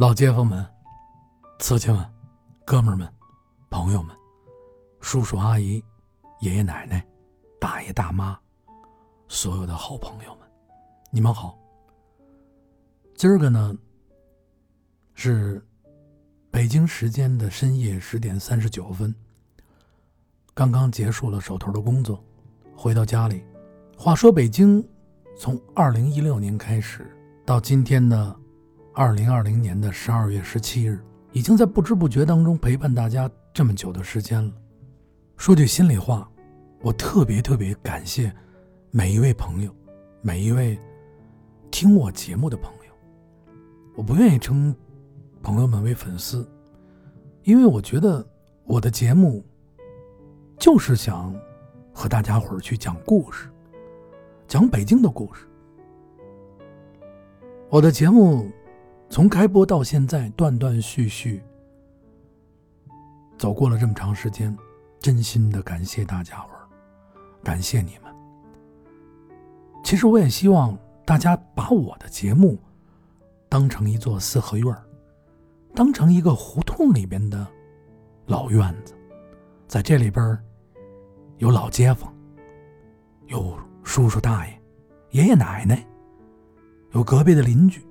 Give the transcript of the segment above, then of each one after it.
老街坊们、瓷器们、哥们儿们、朋友们、叔叔阿姨、爷爷奶奶、大爷大妈，所有的好朋友们，你们好。今儿个呢，是北京时间的深夜十点三十九分，刚刚结束了手头的工作，回到家里。话说北京，从二零一六年开始到今天呢。二零二零年的十二月十七日，已经在不知不觉当中陪伴大家这么久的时间了。说句心里话，我特别特别感谢每一位朋友，每一位听我节目的朋友。我不愿意称朋友们为粉丝，因为我觉得我的节目就是想和大家伙儿去讲故事，讲北京的故事。我的节目。从开播到现在，断断续续走过了这么长时间，真心的感谢大家伙儿，感谢你们。其实我也希望大家把我的节目当成一座四合院儿当成一个胡同里边的老院子，在这里边有老街坊，有叔叔大爷、爷爷奶奶，有隔壁的邻居。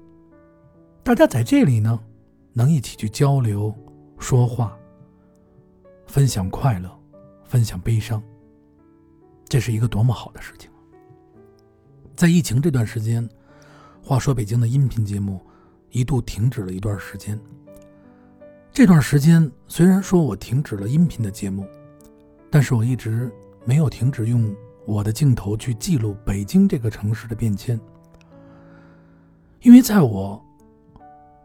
大家在这里呢，能一起去交流、说话、分享快乐、分享悲伤，这是一个多么好的事情！在疫情这段时间，话说北京的音频节目一度停止了一段时间。这段时间虽然说我停止了音频的节目，但是我一直没有停止用我的镜头去记录北京这个城市的变迁，因为在我。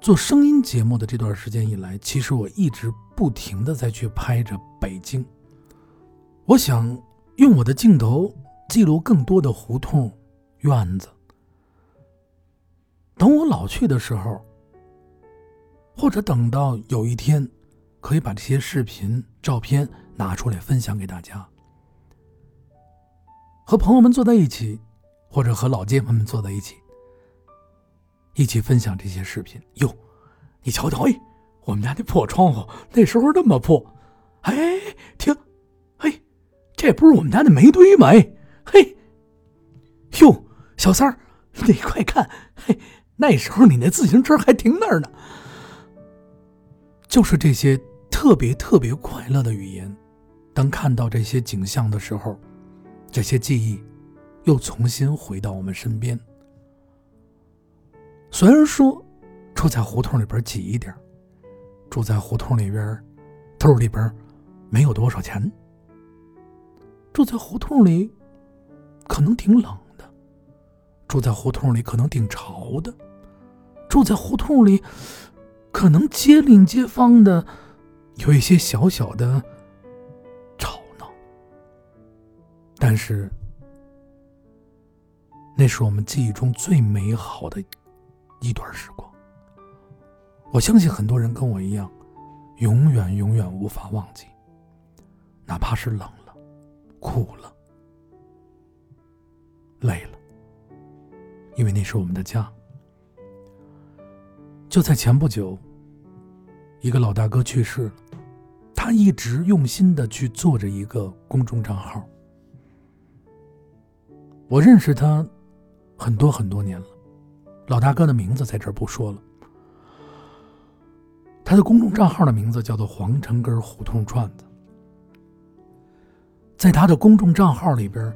做声音节目的这段时间以来，其实我一直不停的在去拍着北京。我想用我的镜头记录更多的胡同、院子。等我老去的时候，或者等到有一天，可以把这些视频、照片拿出来分享给大家，和朋友们坐在一起，或者和老街坊们坐在一起。一起分享这些视频哟，你瞧瞧，哎，我们家那破窗户那时候那么破，哎，听，嘿，这不是我们家那煤堆吗？哎，嘿，哟，小三儿，你快看，嘿，那时候你那自行车还停那儿呢。就是这些特别特别快乐的语言，当看到这些景象的时候，这些记忆又重新回到我们身边。虽然说住在胡同里边挤一点，住在胡同里边，兜里边没有多少钱，住在胡同里可能挺冷的，住在胡同里可能挺潮的，住在胡同里可能街邻街坊的有一些小小的吵闹，但是那是我们记忆中最美好的。一段时光，我相信很多人跟我一样，永远永远无法忘记。哪怕是冷了、苦了、累了，因为那是我们的家。就在前不久，一个老大哥去世了，他一直用心的去做着一个公众账号。我认识他很多很多年了。老大哥的名字在这儿不说了，他的公众账号的名字叫做“皇城根胡同串子”。在他的公众账号里边，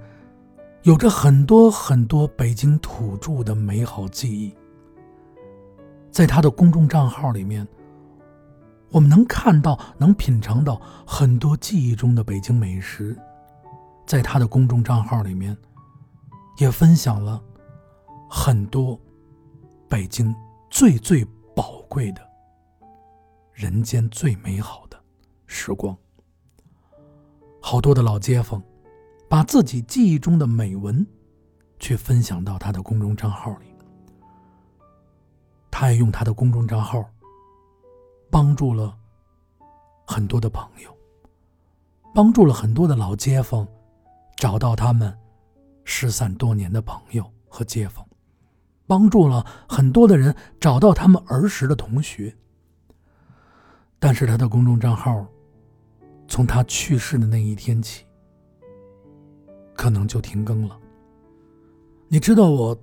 有着很多很多北京土著的美好记忆。在他的公众账号里面，我们能看到、能品尝到很多记忆中的北京美食。在他的公众账号里面，也分享了很多。北京最最宝贵的，人间最美好的时光。好多的老街坊，把自己记忆中的美文，去分享到他的公众账号里。他也用他的公众账号，帮助了很多的朋友，帮助了很多的老街坊，找到他们失散多年的朋友和街坊。帮助了很多的人找到他们儿时的同学。但是他的公众账号，从他去世的那一天起，可能就停更了。你知道我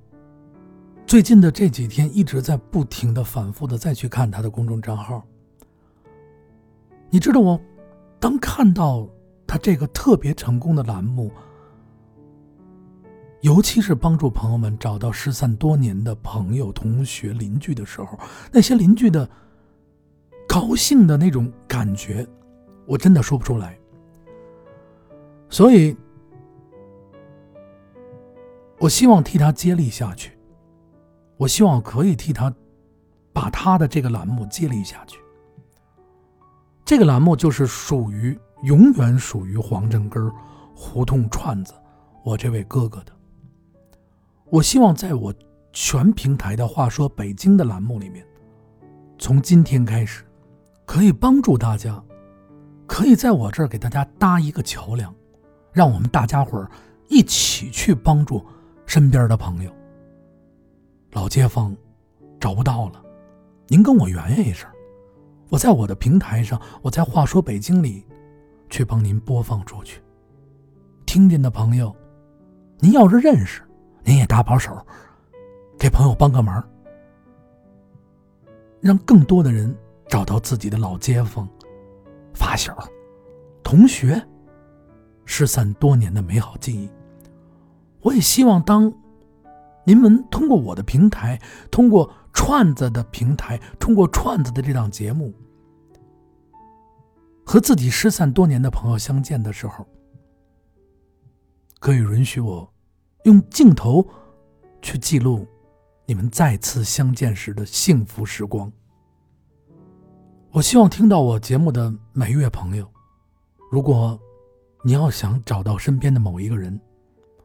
最近的这几天一直在不停的、反复的再去看他的公众账号。你知道我当看到他这个特别成功的栏目，尤其是帮助朋友们找到失散多年的朋友、同学、邻居的时候，那些邻居的。高兴的那种感觉，我真的说不出来。所以，我希望替他接力下去。我希望可以替他把他的这个栏目接力下去。这个栏目就是属于永远属于黄振根胡同串子我这位哥哥的。我希望在我全平台的话说北京的栏目里面，从今天开始。可以帮助大家，可以在我这儿给大家搭一个桥梁，让我们大家伙儿一起去帮助身边的朋友。老街坊找不到了，您跟我圆圆一声，我在我的平台上，我在话说北京里去帮您播放出去。听见的朋友，您要是认识，您也搭把手，给朋友帮个忙，让更多的人。找到自己的老街坊、发小、同学，失散多年的美好记忆。我也希望，当您们通过我的平台，通过串子的平台，通过串子的这档节目，和自己失散多年的朋友相见的时候，可以允许我用镜头去记录你们再次相见时的幸福时光。我希望听到我节目的每一位朋友，如果你要想找到身边的某一个人，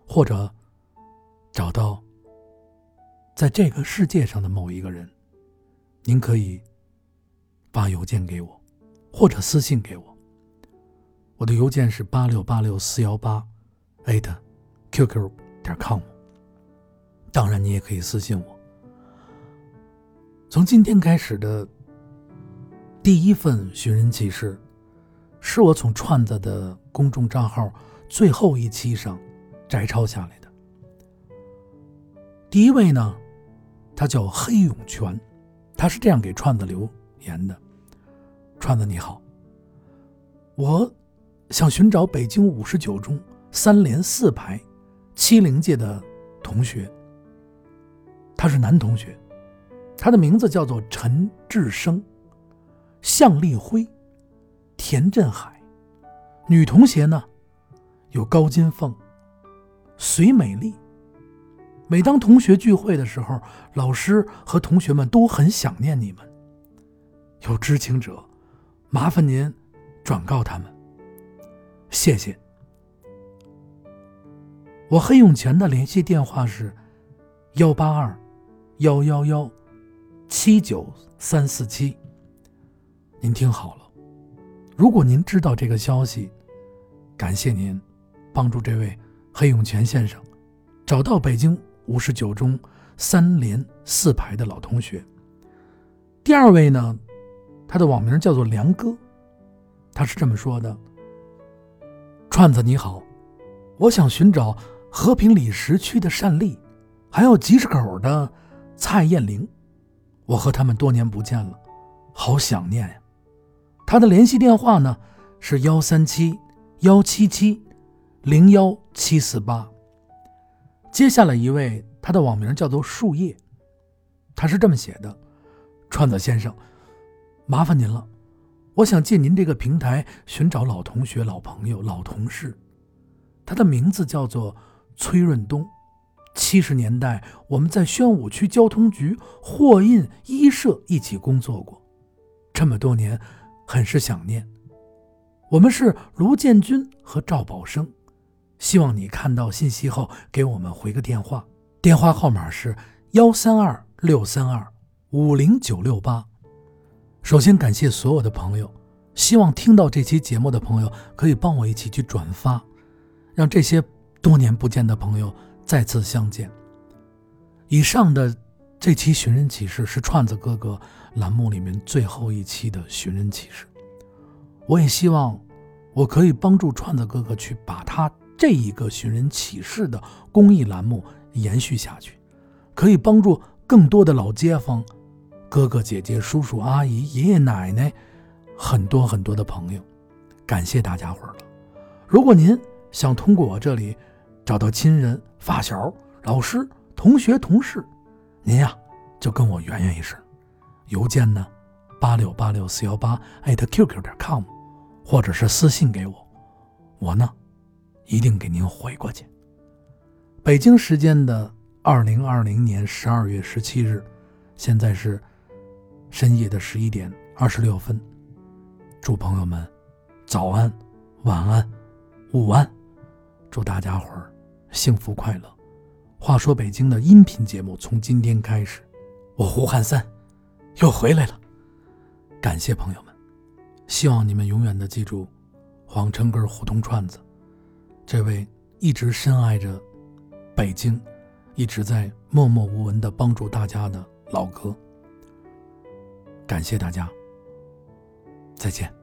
或者找到在这个世界上的某一个人，您可以发邮件给我，或者私信给我。我的邮件是八六八六四幺八艾特 qq 点 com。当然，你也可以私信我。从今天开始的。第一份寻人启事，是我从串子的公众账号最后一期上摘抄下来的。第一位呢，他叫黑永泉，他是这样给串子留言的：“串子你好，我想寻找北京五十九中三连四排七零届的同学，他是男同学，他的名字叫做陈志生。”向立辉、田振海，女同学呢有高金凤、隋美丽。每当同学聚会的时候，老师和同学们都很想念你们。有知情者，麻烦您转告他们，谢谢。我黑永泉的联系电话是幺八二幺幺幺七九三四七。您听好了，如果您知道这个消息，感谢您帮助这位黑永泉先生找到北京五十九中三连四排的老同学。第二位呢，他的网名叫做梁哥，他是这么说的：“串子你好，我想寻找和平里十区的单丽，还有吉市口的蔡艳玲，我和他们多年不见了，好想念呀。”他的联系电话呢是幺三七幺七七零幺七四八。接下来一位，他的网名叫做树叶，他是这么写的：“川子先生，麻烦您了，我想借您这个平台寻找老同学、老朋友、老同事。他的名字叫做崔润东，七十年代我们在宣武区交通局货运一社一起工作过，这么多年。”很是想念，我们是卢建军和赵宝生，希望你看到信息后给我们回个电话，电话号码是幺三二六三二五零九六八。首先感谢所有的朋友，希望听到这期节目的朋友可以帮我一起去转发，让这些多年不见的朋友再次相见。以上的这期寻人启事是串子哥哥栏目里面最后一期的寻人启事。我也希望我可以帮助串子哥哥去把他这一个寻人启事的公益栏目延续下去，可以帮助更多的老街坊、哥哥姐姐、叔叔阿姨、爷爷奶奶，很多很多的朋友。感谢大家伙儿了。如果您想通过我这里找到亲人、发小、老师、同学、同事。您呀，就跟我圆圆一声，邮件呢，八六八六四幺八艾特 qq 点 com，或者是私信给我，我呢，一定给您回过去。北京时间的二零二零年十二月十七日，现在是深夜的十一点二十六分，祝朋友们早安、晚安、午安，祝大家伙儿幸福快乐。话说北京的音频节目从今天开始，我胡汉三又回来了。感谢朋友们，希望你们永远的记住黄城根胡同串子这位一直深爱着北京，一直在默默无闻的帮助大家的老哥。感谢大家，再见。